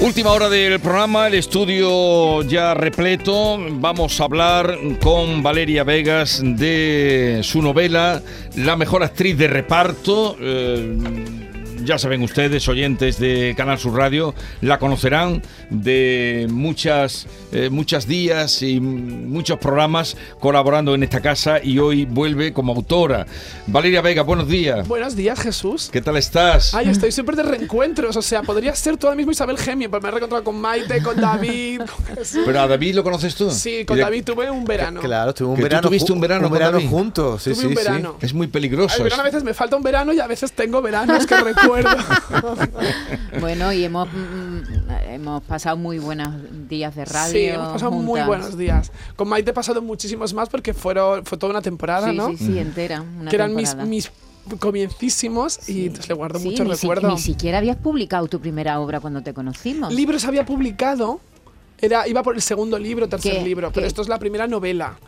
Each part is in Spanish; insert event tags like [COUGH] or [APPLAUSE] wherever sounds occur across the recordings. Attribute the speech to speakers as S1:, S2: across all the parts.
S1: Última hora del programa, el estudio ya repleto. Vamos a hablar con Valeria Vegas de su novela La mejor actriz de reparto. Eh, ya saben ustedes, oyentes de Canal Sur Radio, la conocerán de muchas, eh, muchos días y muchos programas colaborando en esta casa y hoy vuelve como autora. Valeria Vega, buenos días.
S2: Buenos días, Jesús.
S1: ¿Qué tal estás?
S2: Ay, estoy súper de reencuentros, o sea, podría ser todo el mismo Isabel Gemio, pero me he reencontrado con Maite, con David, con.
S1: ¿Pero a David lo conoces tú?
S2: Sí, con David tuve un verano.
S3: Claro, tuve un
S1: ¿Que tú
S3: verano.
S1: tuviste un verano
S3: un
S1: con
S3: verano
S1: David?
S3: juntos. Sí,
S2: Tuve
S3: sí,
S2: un
S3: sí.
S2: verano.
S1: Es muy peligroso.
S2: Verano a
S1: es-
S2: veces me falta un verano y a veces tengo veranos que recuerdo. [LAUGHS] [LAUGHS]
S4: Bueno, y hemos, mm, hemos pasado muy buenos días de radio.
S2: sí, hemos pasado muy
S4: juntas.
S2: buenos días. Con Maite he pasado muchísimos más porque fueron, fue toda una temporada,
S4: Sí,
S2: ¿no?
S4: sí, sí, entera. Una
S2: que eran mis,
S4: temporada.
S2: mis comiencísimos y entonces le guardo
S4: Sí,
S2: mucho
S4: ni, si-
S2: recuerdo.
S4: ni siquiera habías publicado tu primera obra cuando te conocimos.
S2: Libros había publicado. Era, iba por el segundo libro, tercer
S4: ¿Qué?
S2: libro, pero
S4: ¿Qué?
S2: esto es la primera novela.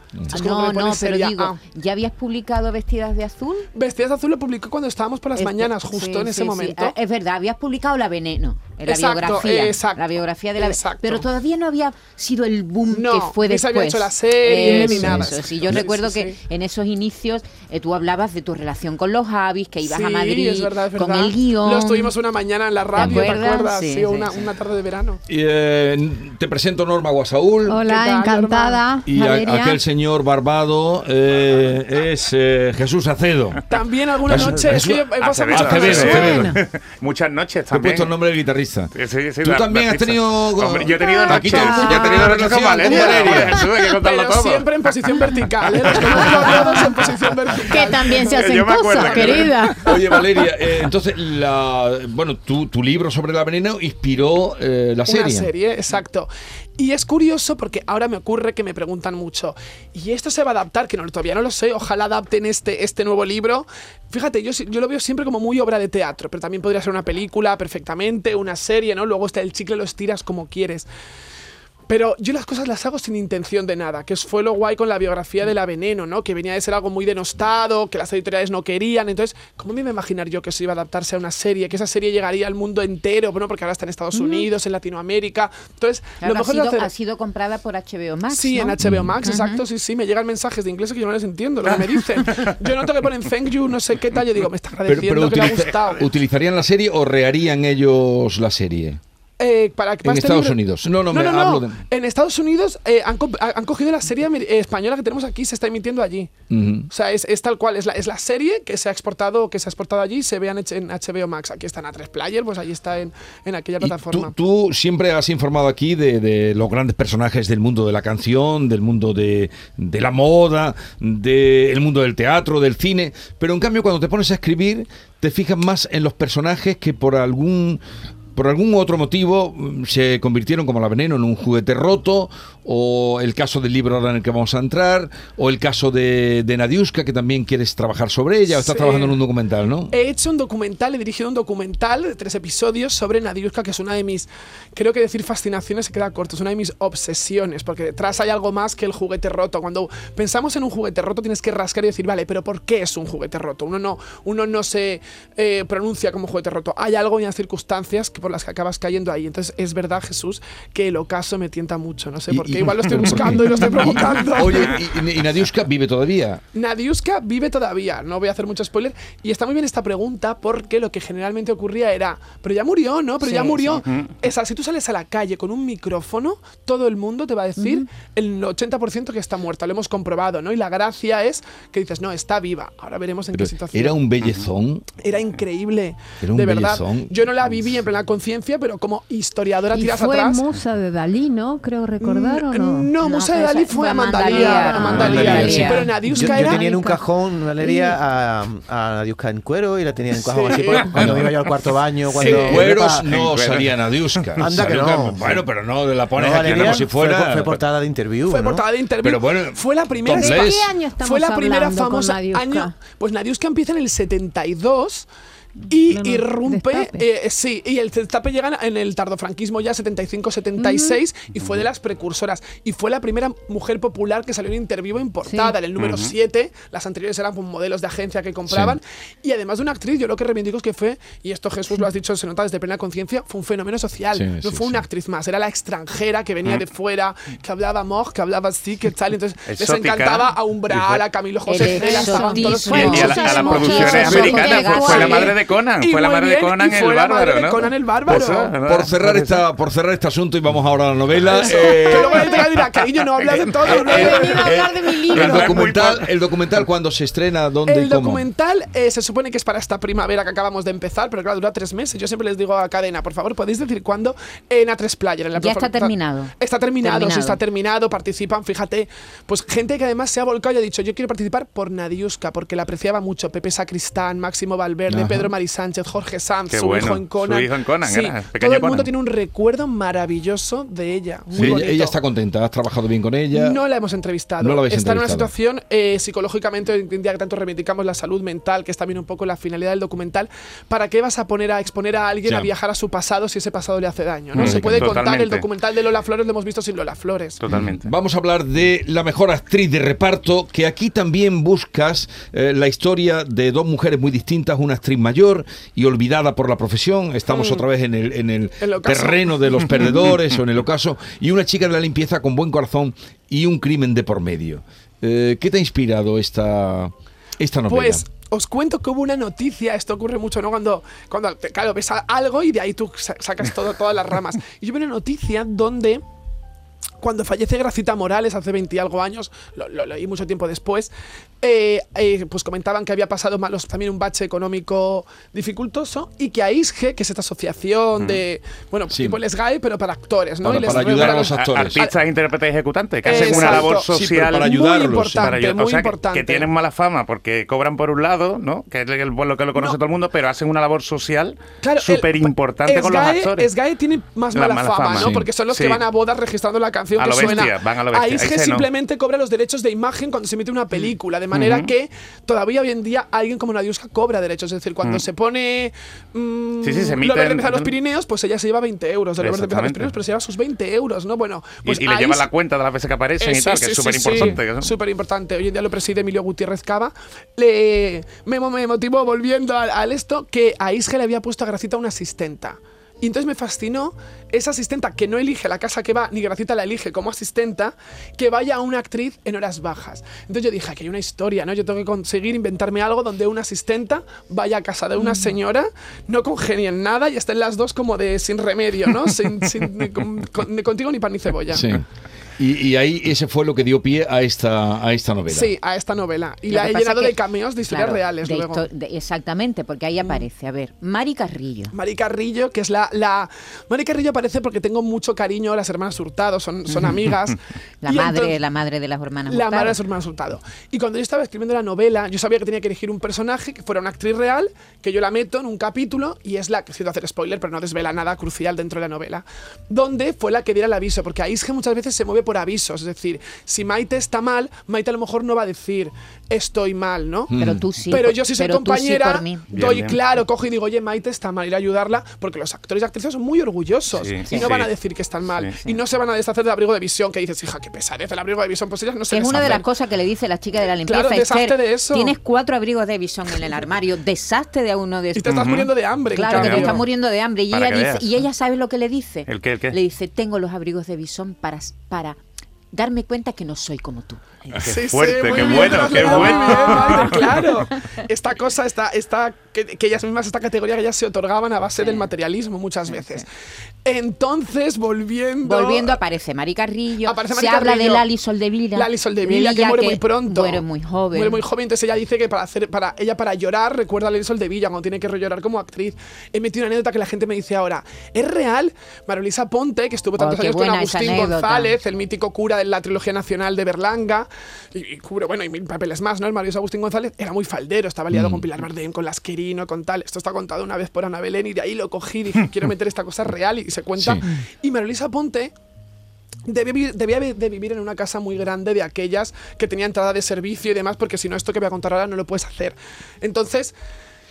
S2: Como
S4: no, no, pero digo,
S2: Ah.
S4: ¿ya habías publicado Vestidas de Azul?
S2: Vestidas de Azul lo publicó cuando estábamos por las
S4: Este-
S2: mañanas, justo
S4: sí,
S2: en ese
S4: sí.
S2: momento.
S4: Ah, Es verdad, habías publicado La Veneno, en la
S2: Exacto,
S4: biografía.
S2: exacto,
S4: la biografía de la
S2: exacto.
S4: Pero todavía no había sido el boom
S2: No,
S4: que fue después.
S2: se había hecho la serie,
S1: ni
S4: Eso,
S1: nada.
S4: eso, sí. Yo
S2: Sí,
S4: recuerdo
S2: sí,
S4: que
S2: sí.
S4: en esos inicios eh, tú hablabas de tu relación con los Javis, que ibas
S2: Sí,
S4: a Madrid
S2: es verdad, es
S4: con
S2: verdad.
S4: el guion.
S2: Lo estuvimos una mañana en la radio, ¿te
S4: acuerdas?
S2: acuerdas?
S4: Sí,
S2: Sí,
S4: sí,
S2: una,
S4: sí.
S2: una tarde de verano.
S1: Y, eh, te presento Norma Guasaúl.
S2: ¿Qué
S5: Hola,
S2: tal,
S5: encantada.
S1: Y aquel señor barbado eh, es eh, Jesús Acedo.
S2: También alguna
S1: Eso-
S2: noche,
S1: eso-
S2: sí, he pasado
S1: Acevedo,
S2: muchas
S1: Acevedo,
S2: cosas.
S1: Acevedo.
S6: Muchas noches
S1: Te he
S6: también.
S1: puesto el nombre del guitarrista.
S6: Sí, sí, sí,
S1: Tú
S6: la-
S1: también
S6: la
S1: has tenido-
S6: Hombre, yo he tenido noches.
S1: mundo
S6: Yo he tenido noches con
S1: relación con
S6: Valeria. Jesús, hay que contarlo
S2: Pero
S6: todo.
S2: siempre en posición vertical, ¿eh? Los que hemos rodeados en posición vertical.
S5: Que también se hacen cosas,
S6: que-
S5: querida.
S1: Oye, Valeria, eh, entonces, la, bueno, tu, tu libro sobre la veneno inspiró eh, la serie.
S2: Una serie, exacto. Y es curioso porque ahora me ocurre que me preguntan mucho, ¿y esto se va a adaptar? Que no, todavía no lo sé, ojalá adapten este, este nuevo libro. Fíjate, yo, yo lo veo siempre como muy obra de teatro, pero también podría ser una película perfectamente, una serie, ¿no? Luego está el chicle, lo estiras como quieres. Pero yo las cosas las hago sin intención de nada, que fue lo guay con la biografía de La Veneno, ¿no? Que venía de ser algo muy denostado, que las editoriales no querían. Entonces, ¿cómo me iba a imaginar yo que eso iba a adaptarse a una serie? Que esa serie llegaría al mundo entero, bueno, porque ahora está en Estados Unidos, en Latinoamérica. Entonces,
S4: Claro,
S2: lo
S4: ha,
S2: mejor
S4: sido,
S2: es hacer...
S4: ha sido comprada por HBO Max.
S2: Sí,
S4: ¿no?
S2: en HBO Max, exacto, sí, sí, me llegan mensajes de inglés que yo no les entiendo lo que me dicen. [LAUGHS] Yo noto que ponen thank you, no sé qué tal, yo digo, me está agradeciendo
S1: pero
S2: que le ha gustado.
S1: ¿utilizarían la serie o reharían ellos la serie?
S2: Eh, para,
S1: En
S2: este
S1: Estados Unidos. No, no, me hablo de-
S2: En Estados Unidos eh, han, co- han cogido la serie española que tenemos aquí, se está emitiendo allí. O sea, es, es tal cual, es la, es la serie que se ha exportado, que se ha exportado allí, se vean en HBO Max. Aquí está en A3 Player, pues allí está en, en aquella plataforma.
S1: tú, tú siempre has informado aquí de, de los grandes personajes del mundo de la canción, del mundo de, de la moda, del mundo del teatro, del cine, pero en cambio cuando te pones a escribir te fijas más en los personajes que por algún por algún otro motivo mm, se convirtieron como la veneno en un juguete roto, o el caso del libro ahora en el que vamos a entrar, o el caso de, de Nadiuska, que también quieres trabajar sobre ella, o estás
S2: Sí.
S1: trabajando en un documental, ¿no?
S2: He hecho un documental, he dirigido un documental de tres episodios sobre Nadiuska, que es una de mis, creo que decir fascinaciones se queda corto, es una de mis obsesiones, porque detrás hay algo más que el juguete roto. Cuando pensamos en un juguete roto tienes que rascar y decir, vale, pero ¿por qué es un juguete roto? Uno no, uno no se eh, pronuncia como juguete roto. Hay algo y unas circunstancias que por las que acabas cayendo ahí. Entonces es verdad, Jesús, que el ocaso me tienta mucho. No sé
S1: Y-
S2: por qué. Igual lo estoy buscando y lo estoy provocando. [LAUGHS]
S1: Oye, y, y Nadiuska vive todavía.
S2: Nadiuska vive todavía, no voy a hacer mucho spoiler. Y está muy bien esta pregunta porque lo que generalmente ocurría era, pero ya murió, ¿no? Pero
S4: Sí,
S2: ya murió. Esa, si tú sales a la calle con un micrófono, todo el mundo te va a decir el 80% que está muerta. Lo hemos comprobado, ¿no? Y la gracia es que dices, no, está viva. Ahora veremos en
S1: Pero
S2: qué situación.
S1: era un bellezón.
S2: Era increíble.
S1: Era un
S2: de verdad.
S1: bellezón.
S2: Yo no la viví en plena conciencia, pero como historiadora
S5: Y
S2: tiras
S5: fue
S2: atrás.
S5: musa de Dalí, ¿no? Creo recordar.
S4: O no?
S2: No, Musa de Dalí fue a
S4: Mandalía.
S2: Mandalía. a Mandalía,
S1: Mandalía,
S2: sí, pero
S3: Yo,
S2: Nadiuska
S3: yo
S2: era...
S3: tenía en un cajón, Valeria, a, a Nadiuska en cuero y la tenía en un cajón
S2: Sí.
S3: así cuando iba yo al cuarto baño. Cuando
S1: En cueros no salía Nadiuska.
S3: Anda que no.
S1: Bueno, pero no la
S3: No,
S1: pones aquí como si
S3: fue,
S1: fuera.
S3: fue portada de interview.
S2: Fue
S3: ¿no?
S2: portada de interview.
S1: Pero bueno,
S2: fue la primera.
S1: ¿De
S4: qué año estamos
S2: fue la primera famosa año. Pues Nadiuska empieza en el 72. Y
S4: No, no,
S2: irrumpe, eh, sí, y el destape llega en el tardofranquismo ya 75-76 y fue de las precursoras. Y fue la primera mujer popular que salió en interview en portada,
S4: Sí.
S2: en el número 7. Las anteriores eran pues, modelos de agencia que compraban. Y además de una actriz, yo lo que reivindico es que fue, y esto Jesús lo has dicho, se nota desde plena conciencia, fue un fenómeno social.
S1: Sí,
S2: no
S1: sí,
S2: fue
S1: sí.
S2: una actriz más, era la extranjera que venía de fuera, que hablaba moj, que hablaba así, que tal. Entonces les
S5: Exótica.
S2: encantaba a Umbral, a Camilo José Cela, estaban todos.
S5: Y, y a, la- a producciones
S4: muchísimo.
S5: americanas fue, fue la
S2: Sí.
S5: madre de Conan,
S2: Y
S5: fue la madre
S2: bien,
S5: de Conan el bárbaro,
S2: de
S5: ¿no?
S2: Conan el bárbaro.
S5: Pues, ah,
S1: Por cerrar, esta, por cerrar este asunto y vamos ahora a la novela. eh,
S2: Que luego dirá, cariño, no hablas de todo. ¿no?
S4: He venido a hablar de mi libro.
S1: el documental, el documental cuando se estrena, ¿dónde
S2: El
S1: y cómo?
S2: documental eh, se supone que es para esta primavera que acabamos de empezar, pero claro, dura tres meses. Yo siempre les digo a Cadena, por favor, ¿podéis decir cuándo? En A3 Player. En la
S4: Ya está terminado.
S2: Está terminado, sí,
S4: Terminado.
S2: está terminado. Participan, fíjate, pues gente que además se ha volcado y ha dicho, yo quiero participar por Nadiuska, porque la apreciaba mucho. Pepe Sacristán, Máximo Valverde,
S1: Ajá.
S2: Pedro Mari Sánchez, Jorge Sanz,
S5: Qué
S2: su
S5: bueno,
S2: hijo en Conan.
S5: su hijo en Conan,
S2: Sí,
S5: era,
S2: todo el mundo
S5: Conan.
S2: tiene un recuerdo maravilloso de ella. Muy
S1: Sí, ella,
S2: bonito.
S1: ella está contenta, has trabajado bien con ella.
S2: No la hemos entrevistado.
S1: No la
S2: está en una situación eh, psicológicamente, hoy en día que tanto reivindicamos la salud mental, que es también un poco la finalidad del documental. ¿Para qué vas a poner a exponer a alguien
S1: Ya.
S2: a viajar a su pasado si ese pasado le hace daño? ¿no?
S1: Mm,
S2: Se puede contar el documental de Lola Flores, lo hemos visto sin Lola Flores.
S5: Totalmente.
S1: Vamos a hablar de la mejor actriz de reparto, que aquí también buscas eh, la historia de dos mujeres muy distintas, una actriz mayor y olvidada por la profesión, estamos
S2: Mm.
S1: otra vez en el, en el terreno de los [LAUGHS] perdedores o en el ocaso, y una chica de la limpieza con buen corazón y un crimen de por medio. Eh, ¿Qué te ha inspirado esta, esta novela?
S2: Pues os cuento que hubo una noticia, esto ocurre mucho, ¿no? Cuando, cuando claro, ves algo y de ahí tú sa- sacas todo, todas las ramas. [LAUGHS] Y yo vi una noticia donde cuando fallece Gracita Morales hace 20 y algo años, lo, lo leí mucho tiempo después, eh, eh, pues comentaban que había pasado malos, también un bache económico dificultoso y que AISGE, que es esta asociación de, bueno,
S1: Sí.
S2: tipo el SGAE, pero para actores, ¿no?
S1: Para-
S2: Y les-
S1: para ayudar a los actores.
S5: Artistas, intérpretes y ejecutantes que hacen una
S2: Exacto.
S5: labor
S2: Sí,
S5: social
S1: para ayudarlos,
S2: muy
S1: sí.
S2: importante,
S5: para ayudar.
S2: muy
S5: o sea, que-
S2: importante.
S5: Que, tienen mala fama porque cobran por un lado, ¿no? Que es el- lo que lo conoce
S2: No.
S5: todo el mundo, pero hacen una labor social
S2: Claro,
S5: súper importante con los actores.
S2: SGAE tiene más
S5: La
S2: mala,
S5: mala
S2: fama,
S5: fama,
S2: ¿no?
S1: sí.
S2: Porque son los
S5: Sí.
S2: que van a bodas registrando la canción
S5: A
S2: que
S5: lo
S2: suena.
S5: bestia, van a lo bestia. Ahí
S2: AISGE
S5: no.
S2: simplemente cobra los derechos de imagen cuando se emite una película, de manera que todavía hoy en día alguien como Nadiuska cobra derechos. Es decir, cuando se pone mm,
S5: Sí, sí, se
S2: lo
S5: emite
S2: verde
S5: en-
S2: los Pirineos, pues ella se lleva 20 euros de los. Pirineos, pero se lleva sus 20 euros, ¿no? Bueno, pues
S5: y, y le lleva la cuenta de las veces que aparecen y
S2: eso,
S5: tal,
S2: sí,
S5: que es súper importante.
S2: Súper importante. Hoy en día lo preside Emilio Gutiérrez Cava. Le, me, me motivó, volviendo al, al esto, que a Isge le había puesto a Gracita una asistenta. Y entonces me fascinó esa asistenta que no elige la casa que va, ni Gracita la elige como asistenta, que vaya a una actriz en horas bajas. Entonces yo dije, aquí hay una historia, ¿no? Yo tengo que conseguir inventarme algo donde una asistenta vaya a casa de una señora, no congenien nada y estén las dos como de sin remedio, ¿no? [LAUGHS] Sin, sin- ni, con- contigo ni pan ni cebolla.
S1: Sí. Y, y ahí ese fue lo que dio pie a esta, a esta novela.
S2: Sí, a esta novela. Y
S4: Lo
S2: la he llenado
S4: que-
S2: de cameos de historias
S4: claro,
S2: reales
S4: de
S2: luego.
S4: histo- de- exactamente, porque ahí aparece, a ver, Mari Carrillo.
S2: Mari Carrillo, que es la, la... Mari Carrillo aparece porque tengo mucho cariño a las hermanas Hurtado, son, son [LAUGHS] amigas.
S4: La
S2: Y
S4: madre,
S2: entonces-
S4: la madre de las hermanas.
S2: La
S4: Hurtado.
S2: madre de sus hermanas Hurtado. Y cuando yo estaba escribiendo la novela, yo sabía que tenía que elegir un personaje que fuera una actriz real, que yo la meto en un capítulo, y es la que, siento hacer spoiler, pero no desvela nada crucial dentro de la novela, donde fue la que diera el aviso, porque Aisge muchas veces se mueve por avisos, es decir, si Maite está mal, Maite a lo mejor no va a decir estoy mal, ¿no?
S4: Pero tú sí.
S2: pero
S4: por-
S2: yo si soy
S4: sí
S2: compañera,
S4: por.
S5: Bien,
S2: doy
S5: bien.
S2: claro, cojo y digo, oye, Maite está mal, ir a ayudarla, porque los actores y actrices son muy orgullosos
S5: Sí,
S2: y
S5: sí,
S2: no van
S5: sí.
S2: a decir que están mal.
S5: Sí,
S2: Y no se van a deshacer del abrigo de visión, que dices, hija, qué pesadez el abrigo de visión, pues ellas no se
S4: Que es una de las cosas que le dice la chica de la limpieza.
S2: Claro, deshazte
S4: Esther,
S2: de eso.
S4: Tienes cuatro abrigos de visón en el armario, deshazte de uno de
S2: Y te
S4: estos.
S2: estás muriendo de hambre.
S4: Claro, que te
S2: cambio.
S4: está muriendo de hambre. Y ella, dice, y ella sabe lo que le dice.
S5: ¿El qué, el qué?
S4: Le dice, tengo los abrigos de visón para, para darme cuenta que no soy como tú.
S5: Qué fuerte,
S2: muy
S5: qué
S2: bien,
S5: bueno, qué bueno.
S2: bien, claro. [LAUGHS] Esta cosa, esta, esta, que, que ellas mismas, esta categoría que ellas se otorgaban a base del materialismo muchas veces. Entonces, volviendo.
S4: Volviendo aparece Mari Carrillo,
S2: Aparece
S4: se
S2: Mari
S4: habla
S2: Carrillo.
S4: de Lali Soldevila.
S2: Lali Soldevilla, que muere muy pronto.
S4: Muere muy joven.
S2: Muere muy joven, entonces ella dice que para hacer, para ella para llorar recuerda a Lali Soldevilla cuando tiene que llorar como actriz. He metido una anécdota que la gente me dice ahora, ¿es real? Marolisa Ponte, que estuvo tantos
S4: Oh,
S2: años con Agustín. González, el mítico cura de la trilogía nacional de Berlanga, y, y cubre, bueno, y mil papeles más, ¿no? El Marolisa Agustín González era muy faldero, estaba liado con Pilar Bardem, con Las Querino, con tal. Esto está contado una vez por Ana Belén y de ahí lo cogí y dije, [LAUGHS] quiero meter esta cosa real y, se cuenta.
S1: Sí.
S2: Y Marolisa Ponte debía vivir, debía de vivir en una casa muy grande de aquellas que tenía entrada de servicio y demás, porque si no, esto que voy a contar ahora no lo puedes hacer. Entonces,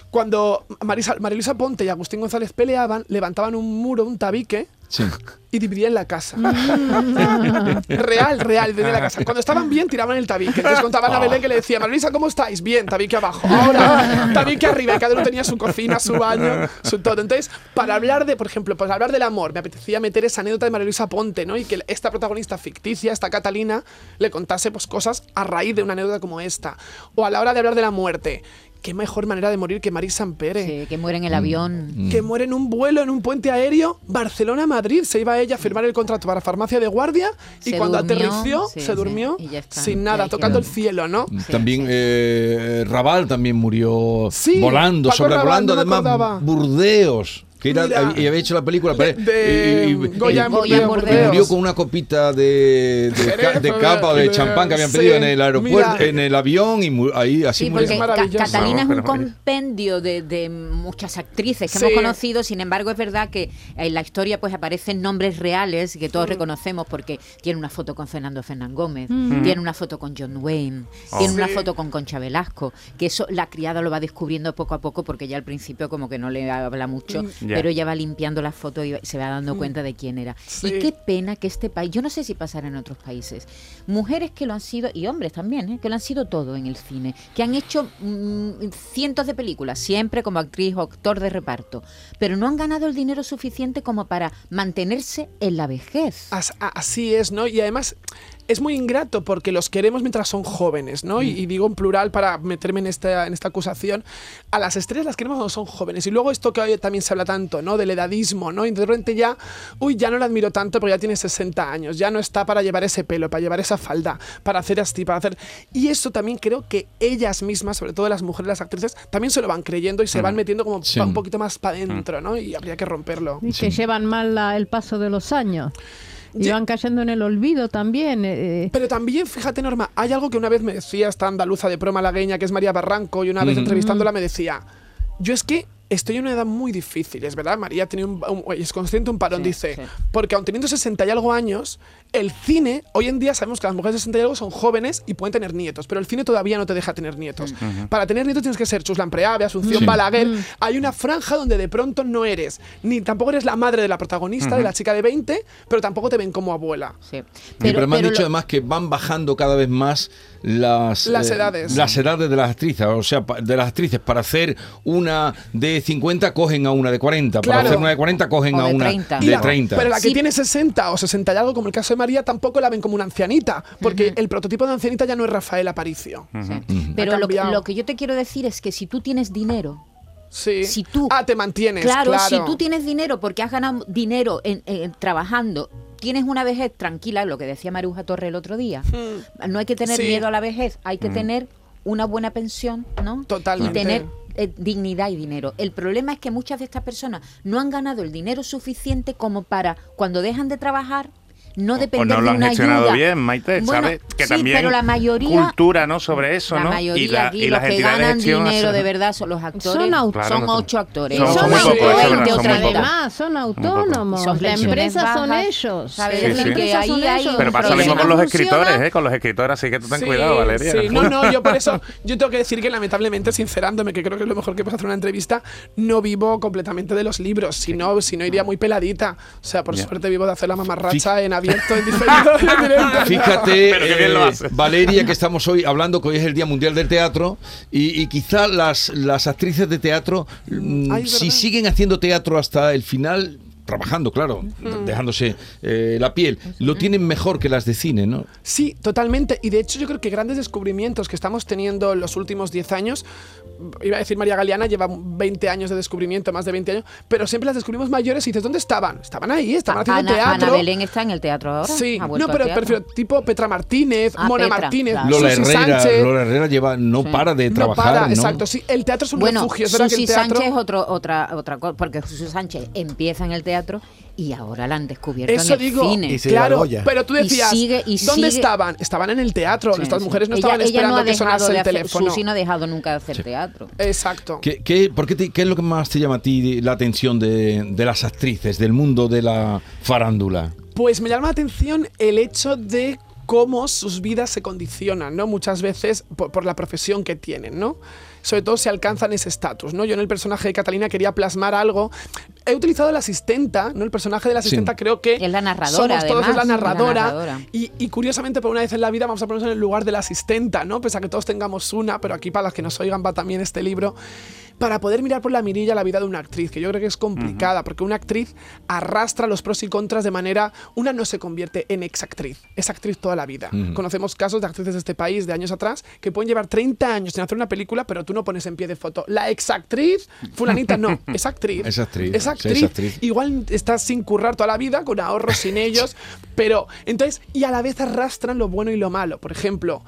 S2: cuando Marisa, Marilisa Ponte y Agustín González peleaban, levantaban un muro, un tabique,
S1: Sí. [LAUGHS]
S2: y dividían la casa. [LAUGHS] real, real, dividían la casa. Cuando estaban bien, tiraban el tabique. Entonces contaban a Belén que le decía, Marilisa, ¿cómo estáis? Bien, tabique abajo. [LAUGHS] Ahora, tabique arriba. Y cada uno tenía su cocina, su baño, su todo. Entonces, para hablar de, por ejemplo, para hablar del amor, me apetecía meter esa anécdota de Marilisa Ponte, ¿no? Y que esta protagonista ficticia, esta Catalina, le contase pues cosas a raíz de una anécdota como esta. O a la hora de hablar de la muerte. Qué mejor manera de morir que Marisa Ampere
S4: Sí, que muere en el avión.
S2: que muere en un vuelo, en un puente aéreo, Barcelona-Madrid. Se iba ella a firmar el contrato para farmacia de guardia y
S4: Se
S2: cuando
S4: durmió,
S2: aterrició
S4: sí,
S2: se
S4: sí,
S2: durmió
S4: y ya está.
S2: sin nada, tocando el cielo, ¿no?
S1: También eh, Raval también murió
S2: Sí,
S1: volando,
S2: Paco
S1: sobrevolando
S2: Raval, no
S1: además
S2: acordaba.
S1: Burdeos. Que era,
S2: Mira.
S1: y había hecho la película.
S2: De- de
S1: y- y- murió con una copita de, de, de capa o de champán que habían
S2: sí,
S1: pedido en el aeropuerto,
S2: mira.
S1: en el avión y mu- ahí así
S4: Sí,
S1: murió.
S4: porque
S2: Es
S4: Ca-
S2: maravilloso.
S4: Catalina es un compendio de, de muchas actrices que
S2: Sí.
S4: hemos conocido, sin embargo es verdad que en la historia pues aparecen nombres reales que todos reconocemos porque tiene una foto con Fernando Fernán Gómez, tiene una foto con John Wayne, tiene una foto con Concha Velasco, que eso la criada lo va descubriendo poco a poco porque ya al principio como que no le habla mucho, Pero ella va limpiando la foto y se va dando cuenta de quién era.
S2: Sí.
S4: Y qué pena que este país, yo no sé si pasará en otros países, mujeres que lo han sido, y hombres también, ¿eh? que lo han sido todo en el cine, que han hecho mm, cientos de películas, siempre como actriz o actor de reparto, pero no han ganado el dinero suficiente como para mantenerse en la vejez.
S2: Así es, ¿no? Y además es muy ingrato porque los queremos mientras son jóvenes, ¿no?
S1: Mm.
S2: Y, y digo en plural para meterme en esta, en esta acusación. A las estrellas las queremos cuando son jóvenes. Y luego esto que hoy también se habla tanto, ¿no? Del edadismo, ¿no? Y de repente ya, uy, ya no la admiro tanto porque ya tiene 60 años, ya no está para llevar ese pelo, para llevar esa falda, para hacer así, para hacer... Y eso también creo que ellas mismas, sobre todo las mujeres, las actrices, también se lo van creyendo y se van metiendo como
S1: Mm. Sí.
S2: pa- un poquito más para adentro, ¿no? Y habría que romperlo.
S6: Y que llevan mal la- el paso de los años. Y van cayendo en el olvido también. eh, eh.
S2: Pero también, fíjate, Norma, hay algo que una vez me decía esta andaluza de pro malagueña, que es María Barranco, y una vez entrevistándola me decía, yo es que estoy en una edad muy difícil, es verdad, María tiene un, un- es consciente un parón,
S4: Sí,
S2: dice,
S4: sí.
S2: porque aun teniendo 60 y algo años, el cine, hoy en día sabemos que las mujeres de 60 y algo son jóvenes y pueden tener nietos, pero el cine todavía no te deja tener nietos. Para tener nietos tienes que ser Chuslan Preave, Asunción
S1: Sí.
S2: Balaguer. Hay una franja donde de pronto no eres, ni tampoco eres la madre de la protagonista, de la chica de 20, pero tampoco te ven como abuela.
S4: Sí.
S1: Pero, me han
S4: pero
S1: dicho
S4: lo-
S1: además que van bajando cada vez más las, eh,
S2: edades.
S1: Las edades de las actrices, o sea, de las actrices. Para hacer una de 50 cogen a una de 40, para
S2: Claro.
S1: hacer una de 40 cogen
S4: O
S1: a
S4: de
S1: una
S4: 30.
S2: Y
S1: de
S2: la-
S1: 30.
S2: Pero la que
S4: Sí.
S2: tiene 60 o 60 y algo, como el caso de María, tampoco la ven como una ancianita, porque el prototipo de ancianita ya no es Rafael Aparicio.
S4: sí. Pero lo, que- lo que yo te quiero decir es que si tú tienes dinero,
S2: Sí.
S4: Si tú-
S2: ah, te mantienes.
S4: Claro,
S2: Claro,
S4: si tú tienes dinero porque has ganado dinero en, en- trabajando, tienes una vejez tranquila, lo que decía Maruja Torre el otro día. No hay que tener
S2: Hmm. Sí. Hmm.
S4: miedo a la vejez, hay que tener una buena pensión, ¿no?
S2: Totalmente.
S4: Y tener eh, dignidad y dinero. El problema es que muchas de estas personas no han ganado el dinero suficiente como para cuando dejan de trabajar no
S5: O
S4: depender
S5: no lo
S4: de
S5: han
S4: una
S5: gestionado
S4: ayuda.
S5: bien, Maite,
S4: Bueno,
S5: ¿sabes? Que
S4: sí,
S5: también
S4: pero la mayoría
S5: cultura, ¿no? Sobre eso,
S4: la
S5: ¿no?
S4: mayoría
S5: y la-
S4: aquí,
S5: y
S4: los
S5: las
S4: que
S5: entidades
S4: ganan
S5: de gestión
S4: dinero de verdad son los actores.
S6: Son au-
S5: Claro,
S4: son
S5: no,
S4: ocho actores.
S5: Son- son
S4: son
S5: muy pocos, eso es
S4: 20
S5: verdad, son
S4: otra vez.
S6: son autónomos.
S4: Son
S6: la empresa son ellos.
S4: ¿sabes?
S5: Sí, sí.
S4: Que ahí
S6: son
S4: hay.
S5: Pero pasa lo mismo con los escritores, ¿eh? Con los escritores, así que tú ten
S2: Sí,
S5: cuidado, Valeria.
S2: sí. No, no, yo por eso, [LAUGHS] yo tengo que decir que lamentablemente, sincerándome, que creo que es lo mejor que puedo hacer en una entrevista, no vivo completamente de los libros, si no, si no iría muy peladita. O sea, por suerte vivo de hacer la mamarracha en abierto, en diferido, [LAUGHS] en directo.
S1: Fíjate, [LAUGHS]
S5: Pero qué bien lo
S1: eh. Valeria, que estamos hoy hablando, que hoy es el Día Mundial del Teatro, y, y quizá las, las actrices de teatro, mm,
S2: Ay,
S1: si siguen haciendo teatro hasta el final, trabajando, claro, dejándose eh, la piel, lo tienen mejor que las de cine, ¿no?
S2: Sí, totalmente. Y de hecho yo creo que grandes descubrimientos que estamos teniendo en los últimos 10 años, iba a decir María Galeana, lleva 20 años de descubrimiento, más de 20 años, pero siempre las descubrimos mayores y dices, ¿dónde estaban? Estaban ahí, estaban haciendo
S4: Ana,
S2: teatro.
S4: Ana Belén está en el teatro ahora.
S2: Sí, no, pero prefiero tipo Petra Martínez,
S4: Ah,
S2: Mona
S4: Petra,
S2: Martínez,
S4: claro.
S1: Lola
S2: Susi
S1: Herrera,
S2: Sánchez.
S1: Lola Herrera lleva, no para de
S2: no
S1: trabajar,
S2: para,
S1: ¿no?
S2: exacto, sí. El teatro es un
S4: Bueno,
S2: refugio, verdad que
S4: Susi
S2: el teatro...
S4: Sánchez es otro, otra, otra cosa, porque Susi Sánchez empieza en el teatro y ahora la han descubierto
S2: Eso
S4: en el
S2: digo,
S4: cine.
S3: Y
S2: claro, pero tú
S4: Y
S2: decías,
S4: sigue- y
S2: ¿dónde
S4: sigue-
S2: estaban? Estaban en el teatro,
S4: Sí,
S2: estas
S4: sí.
S2: mujeres no
S4: Ella-
S2: estaban
S4: ella
S2: esperando
S4: no ha
S2: que sonase
S4: de
S2: el
S4: hacer-
S2: teléfono.
S4: Susi no ha dejado nunca de hacer teatro.
S2: Exacto.
S1: ¿Qué, qué- por qué te- qué es lo que más te llama a ti la atención de, de las actrices, del mundo de la farándula?
S2: Pues me llama la atención el hecho de cómo sus vidas se condicionan, ¿no? Muchas veces por, por la profesión que tienen, ¿no? Sobre todo si alcanzan ese estatus, ¿no? Yo en el personaje de Catalina quería plasmar algo. He utilizado la asistenta, ¿no? El personaje de la asistenta creo que
S4: Es la narradora,
S2: somos todos es la
S4: además, es la
S2: narradora.
S4: narradora.
S2: Y, y curiosamente por una vez en la vida vamos a ponernos en el lugar de la asistenta, ¿no? Pese a que todos tengamos una, pero aquí para las que nos oigan va también este libro para poder mirar por la mirilla la vida de una actriz, que yo creo que es complicada, porque una actriz arrastra los pros y contras de manera, una no se convierte en exactriz, es actriz toda la vida. Conocemos casos de actrices de este país de años atrás que pueden llevar 30 años sin hacer una película, pero tú no pones en pie de foto. La exactriz, fulanita, no, [LAUGHS] es actriz.
S1: Es actriz,
S2: Es
S1: sí,
S2: actriz.
S1: es actriz.
S2: Igual estás sin currar toda la vida, con ahorros sin [LAUGHS] ellos, pero entonces, y a la vez arrastran lo bueno y lo malo. Por ejemplo,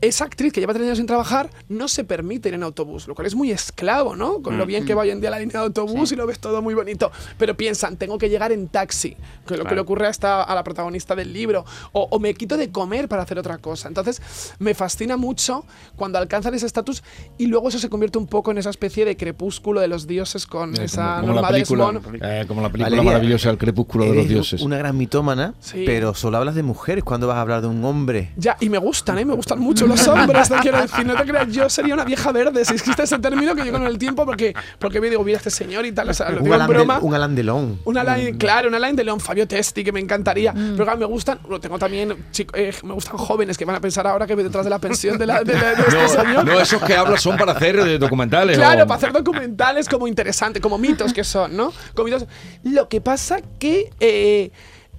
S2: esa actriz que lleva tres años sin trabajar no se permite ir en autobús, lo cual es muy esclavo, ¿no? Con lo bien que va hoy en día la línea de autobús y lo ves todo muy bonito. Pero piensan, tengo que llegar en taxi, que es lo que
S5: Claro.
S2: le ocurre a, esta, a la protagonista del libro, o, o me quito de comer para hacer otra cosa. Entonces, me fascina mucho cuando alcanzan ese estatus y luego eso se convierte un poco en esa especie de crepúsculo de los dioses con
S1: Eh,
S2: esa
S1: como, como la
S2: Norma
S1: película,
S2: Desmond.
S1: eh, como la película
S3: Valeria,
S1: maravillosa El crepúsculo de los dioses.
S3: una gran mitómana,
S2: Sí.
S3: pero solo hablas de mujeres cuando vas a hablar de un hombre.
S2: Ya, y me gustan, ¿eh? Me gustan mucho los hombres, te quiero decir. No te creas, yo sería una vieja verde si existe ese término que yo con el tiempo, porque, porque me digo, mira este señor y tal, o sea, lo
S3: Un
S2: digo en
S3: Alain, de,
S2: broma.
S3: un Alain Delon.
S2: Un Alain, claro, un Alain de León, Fabio Testi, que me encantaría.
S4: Mm.
S2: Pero claro, me gustan, bueno, tengo también, chico- eh, me gustan jóvenes que van a pensar ahora que voy detrás de la pensión de, la, de, de- de este
S1: No,
S2: señor.
S1: no, esos que hablas son para hacer eh, documentales.
S2: Claro,
S1: o-
S2: para hacer documentales como interesantes, como mitos que son, ¿no? Como mitos. Lo que pasa que eh,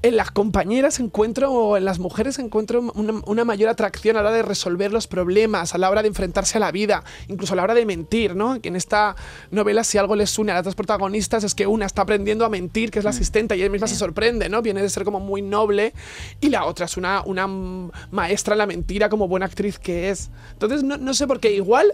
S2: en las compañeras encuentro, o en las mujeres encuentro una, una mayor atracción a la hora de resolver los problemas, a la hora de enfrentarse a la vida, incluso a la hora de mentir, ¿no? Que en esta novela, si algo les une a las dos protagonistas, es que una está aprendiendo a mentir, que es la asistente, y ella misma se sorprende, ¿no? Viene de ser como muy noble, y la otra es una, una mm, maestra en la mentira, como buena actriz que es. Entonces, no, no sé por qué, igual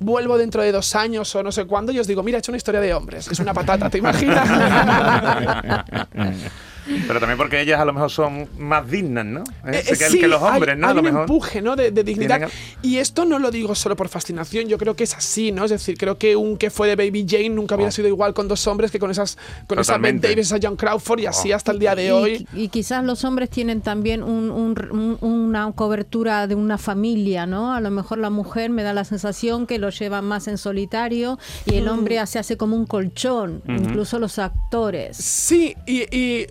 S2: vuelvo dentro de dos años o no sé cuándo y os digo, mira, he hecho una historia de hombres, es una patata, ¿te imaginas? [LAUGHS] [LAUGHS]
S5: Pero también porque ellas a lo mejor son más dignas, ¿no?
S2: Eh,
S5: que,
S2: sí,
S5: que los hombres,
S2: hay,
S5: ¿no? A
S2: hay
S5: lo
S2: un
S5: mejor.
S2: empuje ¿no? de, de dignidad.
S5: Tienen
S2: Y esto no lo digo solo por fascinación, yo creo que es así, ¿no? Es decir, creo que un que fue de Baby Jane nunca hubiera
S5: Oh.
S2: sido igual con dos hombres que con esas con esa
S5: Totalmente.
S2: Davis, esa John Crawford y así
S5: Oh.
S2: hasta el día de
S6: Y-
S2: hoy.
S6: Y, quizás los hombres tienen también un- un- un- una cobertura de una familia, ¿no? A lo mejor la mujer me da la sensación que lo lleva más en solitario y el hombre se hace como un colchón, incluso los actores.
S2: Sí, y, y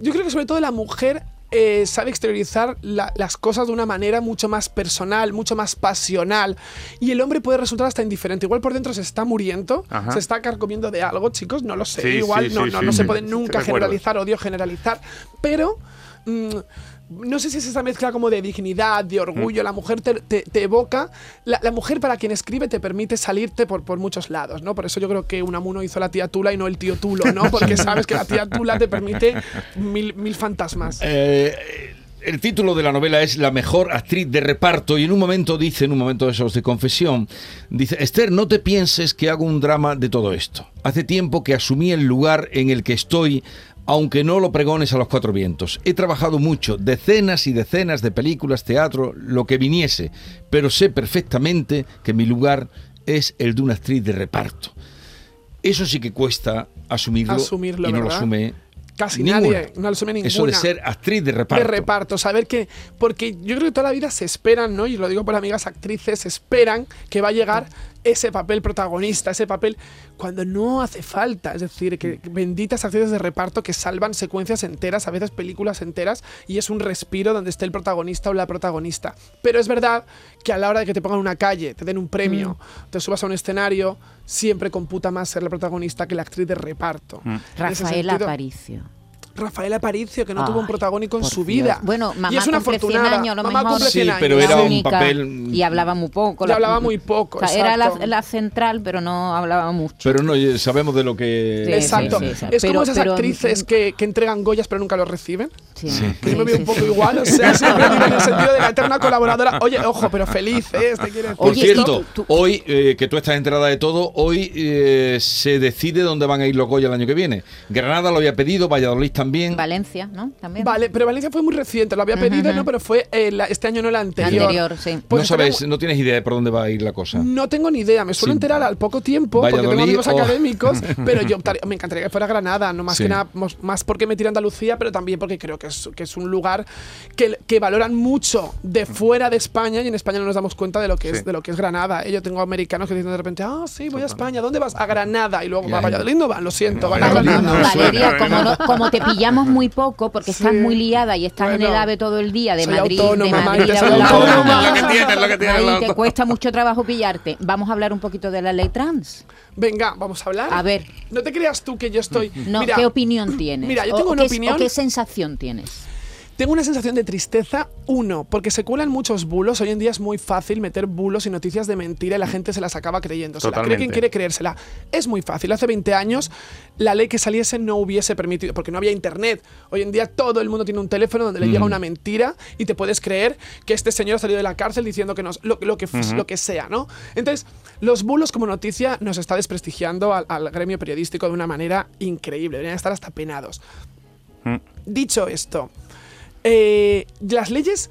S2: yo creo que sobre todo la mujer eh, sabe exteriorizar la- las cosas de una manera mucho más personal, mucho más pasional. Y el hombre puede resultar hasta indiferente. Igual por dentro se está muriendo,
S5: Ajá.
S2: se está carcomiendo de algo, chicos, no lo sé.
S5: Sí,
S2: Igual
S5: sí,
S2: no,
S5: sí,
S2: no, no se puede nunca generalizar, odio generalizar. Pero. mm, no sé si es esa mezcla como de dignidad, de orgullo. La mujer te, te- te evoca. La, la mujer, para quien escribe, te permite salirte por, por muchos lados, ¿no? Por eso yo creo que Unamuno hizo la tía Tula y no el tío Tulo, ¿no? Porque [LAUGHS] sabes que la tía Tula te permite mil, mil fantasmas.
S1: Eh, el título de la novela es La mejor actriz de reparto y en un momento dice, en un momento de esos de confesión, dice, Esther, no te pienses que hago un drama de todo esto. Hace tiempo que asumí el lugar en el que estoy, aunque no lo pregones a los cuatro vientos. He trabajado mucho, decenas y decenas de películas, teatro, lo que viniese, pero sé perfectamente que mi lugar es el de una actriz de reparto. Eso sí que cuesta asumirlo,
S2: Asumirlo,
S1: y no lo asume
S2: Casi
S1: ninguna.
S2: nadie, no lo asume ninguna.
S1: Eso de ser actriz de reparto.
S2: de reparto, saber que. Porque yo creo que toda la vida se esperan, ¿no? Y lo digo por amigas actrices, esperan que va a llegar ese papel protagonista, ese papel cuando no hace falta. Es decir, que benditas acciones de reparto que salvan secuencias enteras, a veces películas enteras, y es un respiro donde esté el protagonista o la protagonista. Pero es verdad que a la hora de que te pongan una calle, te den un premio, te subas a un escenario, siempre computa más ser la protagonista que la actriz de reparto.
S5: Mm.
S4: Rafael
S2: sentido-
S4: Aparicio.
S2: Rafael Aparicio, que no tuvo un
S4: Ay,
S2: protagónico en su
S4: Dios.
S2: vida.
S4: Bueno, mamá
S2: y es una
S4: cumple 100
S2: afortunada.
S4: años, lo
S2: mamá
S4: mejor.
S2: cumple
S1: Sí,
S2: 100
S1: pero
S2: años.
S1: era
S4: La
S1: un papel-
S4: Y hablaba muy poco.
S2: Y hablaba muy poco,
S4: O sea, era la, la central, pero no hablaba mucho.
S1: Pero no, sabemos de lo que...
S4: Sí,
S2: Exacto.
S4: sí, sí.
S2: Es
S4: Pero-
S2: como esas
S4: pero-
S2: actrices que, que entregan Goyas pero nunca los reciben.
S4: Sí,
S2: Que yo me veo un poco igual, o sea, siempre digo en el sentido de la eterna colaboradora. Oye, ojo, pero feliz, ¿eh? Te quiero decir.
S1: Por
S4: Oye,
S1: cierto,
S4: tú- tú-
S1: hoy, eh, que tú estás enterada de todo, hoy eh, se decide dónde van a ir los Goya el año que viene. Granada lo había pedido, Valladolid también.
S4: Valencia, ¿no? También.
S2: Vale, pero Valencia fue muy reciente, lo había pedido,
S4: Ujú.
S2: ¿no? Pero fue eh, la- este año, no el anterior.
S4: Anterior, sí.
S2: Pues
S1: no sabes, no tienes idea de por dónde va a ir la cosa.
S2: No tengo ni idea, me suelo
S1: Sí.
S2: enterar al poco tiempo porque tengo
S1: Valladolid
S2: amigos
S1: o-
S2: académicos, [LAUGHS] pero yo optaría- me encantaría que fuera Granada, no más
S1: Sí.
S2: que nada, más porque me tira Andalucía, pero también porque creo que es, que es un lugar que, que valoran mucho de fuera de España y en España no nos damos cuenta de lo que es
S5: Sí.
S2: de lo que es Granada. ¿eh? Yo tengo americanos que dicen de repente, ah, sí, voy a España, ¿dónde vas? A Granada y luego
S1: Ya,
S2: a. Valladolid no van, lo siento, van a Granada.
S1: no
S4: Valeria,
S5: suena,
S4: como, no- como te pillamos muy poco, porque estás
S2: Sí.
S4: muy liada y estás en
S2: Bueno,
S4: el AVE todo el día de Madrid,
S2: autónoma,
S4: de Madrid a
S2: autónoma.
S5: Lo que tiene, lo que tiene
S4: Ahí
S5: la
S4: te cuesta mucho trabajo pillarte. Vamos a hablar un poquito de la ley trans.
S2: Venga, vamos a hablar.
S4: A ver.
S2: No te creas tú que yo estoy.
S4: No,
S2: Mira,
S4: ¿Qué opinión tienes?
S2: Mira, yo tengo
S4: o
S2: una
S4: qué-
S2: opinión.
S4: ¿O qué sensación tienes?
S2: Tengo una sensación de tristeza, uno, porque se cuelan muchos bulos. Hoy en día es muy fácil meter bulos y noticias de mentira y la gente se las acaba creyendo. Se la cree quien quiere creérsela. Es muy fácil. Hace 20 años la ley que saliese no hubiese permitido, porque no había internet. Hoy en día todo el mundo tiene un teléfono donde le llega una mentira y te puedes creer que este señor ha salido de la cárcel diciendo que nos, lo, lo que, lo que sea, ¿no? Entonces, los bulos como noticia nos está desprestigiando al, al gremio periodístico de una manera increíble. Deberían estar hasta penados.
S5: Mm.
S2: Dicho esto, eh, las leyes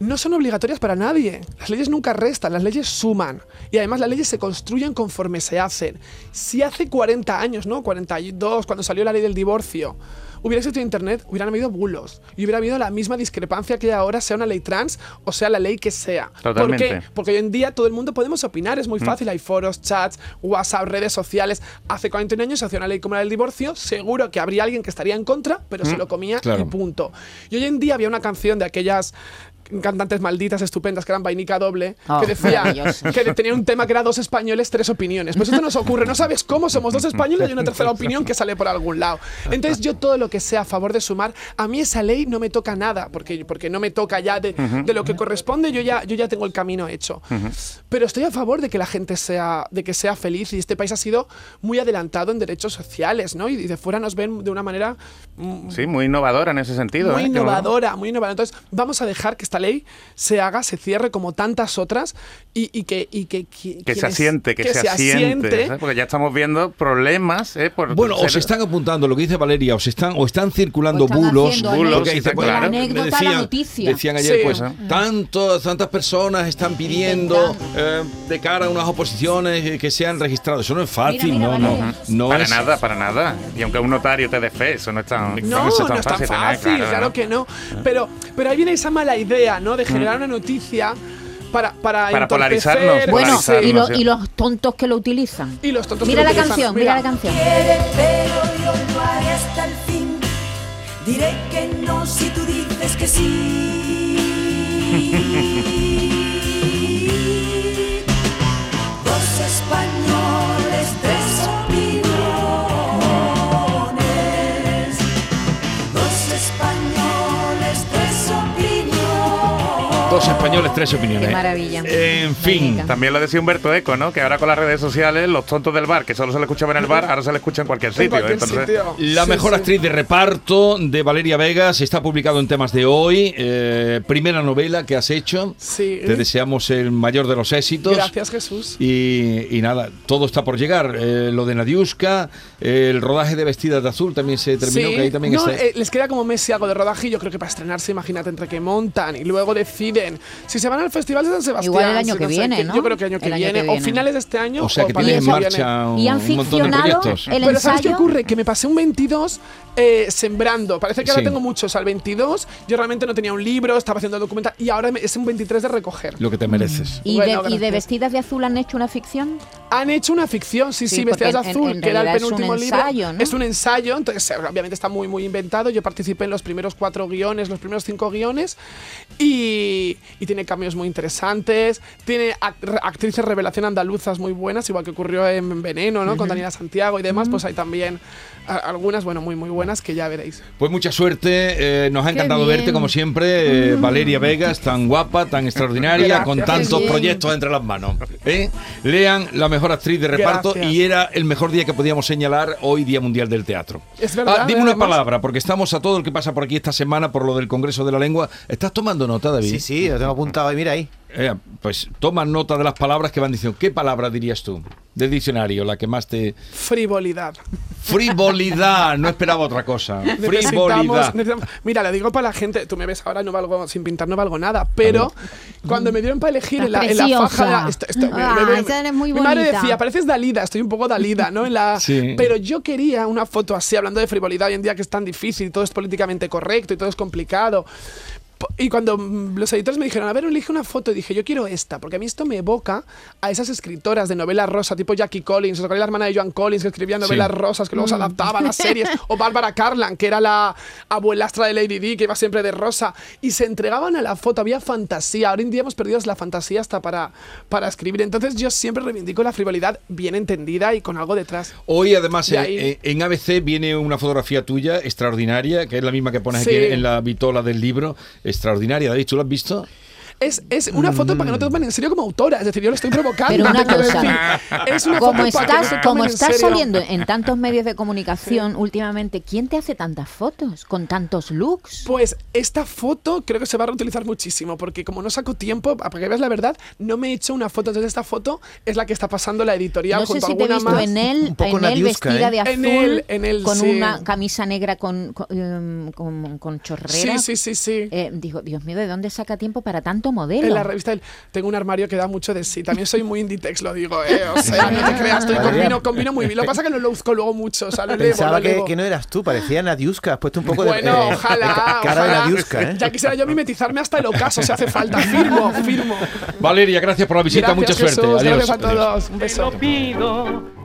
S2: no son obligatorias para nadie. Las leyes nunca restan, las leyes suman. Y además las leyes se construyen conforme se hacen. Si hace 40 años, ¿no? 42, cuando salió la ley del divorcio, hubiera existido internet, hubieran habido bulos. Y hubiera habido la misma discrepancia que hay ahora, sea una ley trans o sea la ley que sea.
S5: Totalmente.
S2: ¿Por qué? Porque hoy en día todo el mundo podemos opinar, es muy fácil. Hay foros, chats, WhatsApp, redes sociales. Hace 41 años se hacía una ley como la del divorcio, seguro que habría alguien que estaría en contra, pero se lo comía
S1: Claro.
S2: y punto. Y hoy en día había una canción de aquellas cantantes malditas, estupendas, que eran vainica doble,
S4: Oh,
S2: que decía que tenía un tema que era dos españoles, tres opiniones. Pues esto nos ocurre, no sabes cómo somos dos españoles y una tercera opinión que sale por algún lado. Entonces yo todo lo que sea a favor de sumar, a mí esa ley no me toca nada, porque, porque no me toca ya de, de lo que corresponde, yo ya, yo ya tengo el camino hecho. Pero estoy a favor de que la gente sea, de que sea feliz y este país ha sido muy adelantado en derechos sociales, ¿no? Y de fuera nos ven de una manera mm,
S5: Sí, muy innovadora en ese sentido.
S2: muy
S5: ¿eh? Que bueno.
S2: innovadora, muy innovadora. Entonces, vamos a dejar que esta ley se haga, se cierre como tantas otras y, y que, y que, qui-
S5: Que se asiente, que, se, asiente. ¿sabes? Porque ya estamos viendo problemas. ¿eh? Por
S1: Bueno,
S5: ser-
S1: os están apuntando lo que dice Valeria, os están, o están circulando
S4: O están
S1: bulos.
S5: Bulos, sí,
S1: dice, bueno,
S5: claro.
S1: me
S4: Anécdota a la noticia.
S1: decían ayer,
S2: Sí.
S1: pues, tanto, tantas personas están pidiendo eh, de cara a unas oposiciones eh, que sean registrados. Eso no es fácil,
S4: Mira, mira,
S1: no, no, no
S5: para
S1: es.
S5: nada, para nada. Y aunque un notario te dé fe, eso no es tan,
S2: No, no es tan
S5: ¿eh?
S2: fácil, claro, que no. Pero, pero ahí viene esa mala idea, ¿no? De generar una noticia para para,
S5: Para polarizarnos,
S4: Bueno,
S5: polarizarnos,
S4: y, lo-
S5: sí.
S4: y los tontos que lo utilizan.
S2: Y los tontos
S4: Mira
S2: que
S4: la
S2: lo utilizan,
S4: canción, mira la canción.
S7: quiere, pero yo lo haré hasta el fin. Diré que no si tú dices que sí. [LAUGHS] Dos españoles, tres opiniones.
S4: Qué maravilla.
S1: En fin.
S4: Magnífica.
S5: También lo decía Humberto Eco, ¿no? Que ahora con las redes sociales, los tontos del bar, que solo se le escuchaba en el bar, ahora se le escucha en cualquier
S2: En
S5: sitio.
S2: cualquier
S5: Entonces,
S2: sitio.
S1: La
S2: Sí,
S1: mejor
S2: sí.
S1: actriz de reparto de Valeria Vegas está publicado en temas de hoy. eh, primera novela que has hecho.
S2: Sí.
S1: Te deseamos el mayor de los éxitos.
S2: Gracias, Jesús.
S1: Y, y nada, todo está por llegar. Eh, lo de Nadiuska, el rodaje de Vestidas de Azul también se terminó,
S2: Sí.
S1: que ahí también
S2: no,
S1: está.
S2: eh, les queda como mes y algo de rodaje y yo creo que para estrenarse, imagínate, entre que montan y luego deciden bien. Si se van al Festival de San Sebastián.
S4: Igual el año
S2: si
S4: que viene,
S2: qué,
S4: ¿no?
S2: Yo creo que año que,
S4: El año
S2: viene,
S4: que
S2: O
S4: viene.
S2: finales de este año.
S1: O sea que tiene
S2: el
S1: en marcha un,
S4: Y han
S1: un montón de
S4: ficcionado
S1: proyectos.
S4: el
S2: Pero ¿sabes qué
S4: ensayo.
S2: ocurre? Que me pasé un 22 eh, sembrando. Parece que ahora
S1: Sí.
S2: tengo muchos. Al 22 yo realmente no tenía un libro, estaba haciendo documental y ahora es un 23 de recoger.
S1: Lo que te mereces.
S4: ¿Y,
S2: Bueno,
S4: de, y de
S2: gracias.
S4: vestidas de azul han hecho una ficción?
S2: Han hecho una ficción, sí, sí,
S4: Sí,
S2: Vestidas de
S4: en-
S2: Azul,
S4: en
S2: que era el
S4: es un
S2: penúltimo libro.
S4: ensayo, ¿no?
S2: Es un ensayo, entonces eh, obviamente está muy, muy inventado. Yo participé en los primeros cuatro guiones, los primeros cinco guiones, y, y tiene cambios muy interesantes. Tiene act- actrices revelación andaluzas muy buenas, igual que ocurrió en Veneno, ¿no? Con Daniela Santiago y demás, pues hay también algunas, bueno, muy, muy buenas que ya veréis.
S1: Pues mucha suerte, eh, nos ha encantado verte como siempre, eh, Valeria Vegas, tan guapa, tan extraordinaria,
S2: Gracias.
S1: con tantos proyectos entre las manos. ¿eh? Lean la mejor actriz de reparto
S2: Gracias.
S1: y era el mejor día que podíamos señalar hoy, Día Mundial del Teatro.
S2: Es verdad,
S1: Ah, dime una
S2: además-
S1: palabra, porque estamos a todo el que pasa por aquí esta semana por lo del Congreso de la Lengua. ¿Estás tomando nota, David?
S3: Sí, sí, lo tengo apuntado ahí, mira ahí.
S1: Eh, pues toma nota de las palabras que van diciendo. ¿Qué palabra dirías tú del diccionario, la que más te...
S2: Frivolidad.
S1: Frivolidad, no esperaba otra cosa. Frivolidad.
S2: necesitamos- Mira, lo digo para la gente. Tú me ves ahora, no valgo, sin pintar no valgo nada. Pero cuando me dieron para elegir en la, en la faja.
S6: preciosa.
S2: esto- esto- me-
S6: Ah,
S2: me- me-
S6: esa eres muy
S2: mi madre decía, pareces Dalida, estoy un poco Dalida, ¿no? En la, [LAUGHS]
S1: Sí.
S2: Pero yo quería una foto así, hablando de frivolidad hoy en día que es tan difícil, todo es políticamente correcto y todo es complicado. Y cuando mm, los editores me dijeron, a ver, elige una foto, dije, yo quiero esta, porque a mí esto me evoca a esas escritoras de novela rosa, tipo Jackie Collins, ¿os acordáis la hermana de Joan Collins, que escribía novelas rosas, que luego se adaptaba a las [LAUGHS] series? O Bárbara Carlan, que era la abuelastra de Lady Di, que iba siempre de rosa, y se entregaban a la foto, había fantasía. Ahora en día hemos perdido la fantasía hasta para, para escribir. Entonces yo siempre reivindico la frivolidad bien entendida y con algo detrás.
S1: Hoy además
S2: De
S1: eh,
S2: ahí-
S1: eh, en ABC viene una fotografía tuya extraordinaria, que es la misma que pones
S2: Sí.
S1: aquí en la vitola del libro. Extraordinaria, David, ¿tú lo has visto?
S2: Es, es una foto para que no te tomen en serio como autora, es decir, yo lo estoy provocando.
S4: Pero una [LAUGHS] cosa,
S2: decir. es una
S4: Como
S2: foto para que no
S4: estás, como estás saliendo en tantos medios de comunicación últimamente, ¿quién te hace tantas fotos con tantos looks?
S2: Pues esta foto creo que se va a reutilizar muchísimo, porque como no saco tiempo, para que veas la verdad, no me he hecho una foto. Entonces esta foto es la que está pasando la editorial
S4: No sé
S2: junto a
S4: si te he visto
S2: más.
S4: en él,
S3: Un poco
S4: en él vestida
S3: ¿eh?
S4: de azul,
S2: En él, en él,
S4: con
S2: sí.
S4: una camisa negra con, con, em, con- con chorrera.
S2: Sí, sí, sí, sí.
S4: Eh, digo, Dios mío, ¿de dónde saca tiempo para tanto modelo?
S2: En la revista del- tengo un armario que da mucho de sí. También soy muy Inditex, lo digo, ¿eh? O sea, no te creas, estoy combino, combino muy bien. Lo que pasa es que no lo busco luego mucho, o sea, lo elevo,
S3: Pensaba
S2: lo
S3: que,
S2: elevo.
S3: que no eras tú, parecía Nadiuska. Has puesto un poco de,
S2: Bueno,
S3: eh,
S2: ojalá,
S3: de ca- cara de
S2: ojalá.
S3: Nadiuska, ¿eh?
S2: Ya quisiera yo mimetizarme hasta el ocaso si hace falta. Firmo, firmo.
S1: Valeria, gracias por la visita,
S2: Gracias,
S1: mucha suerte.
S2: Jesús,
S1: Adiós.
S2: Gracias a
S1: Adiós.
S2: todos. Un
S8: Te
S2: beso.
S8: lo pido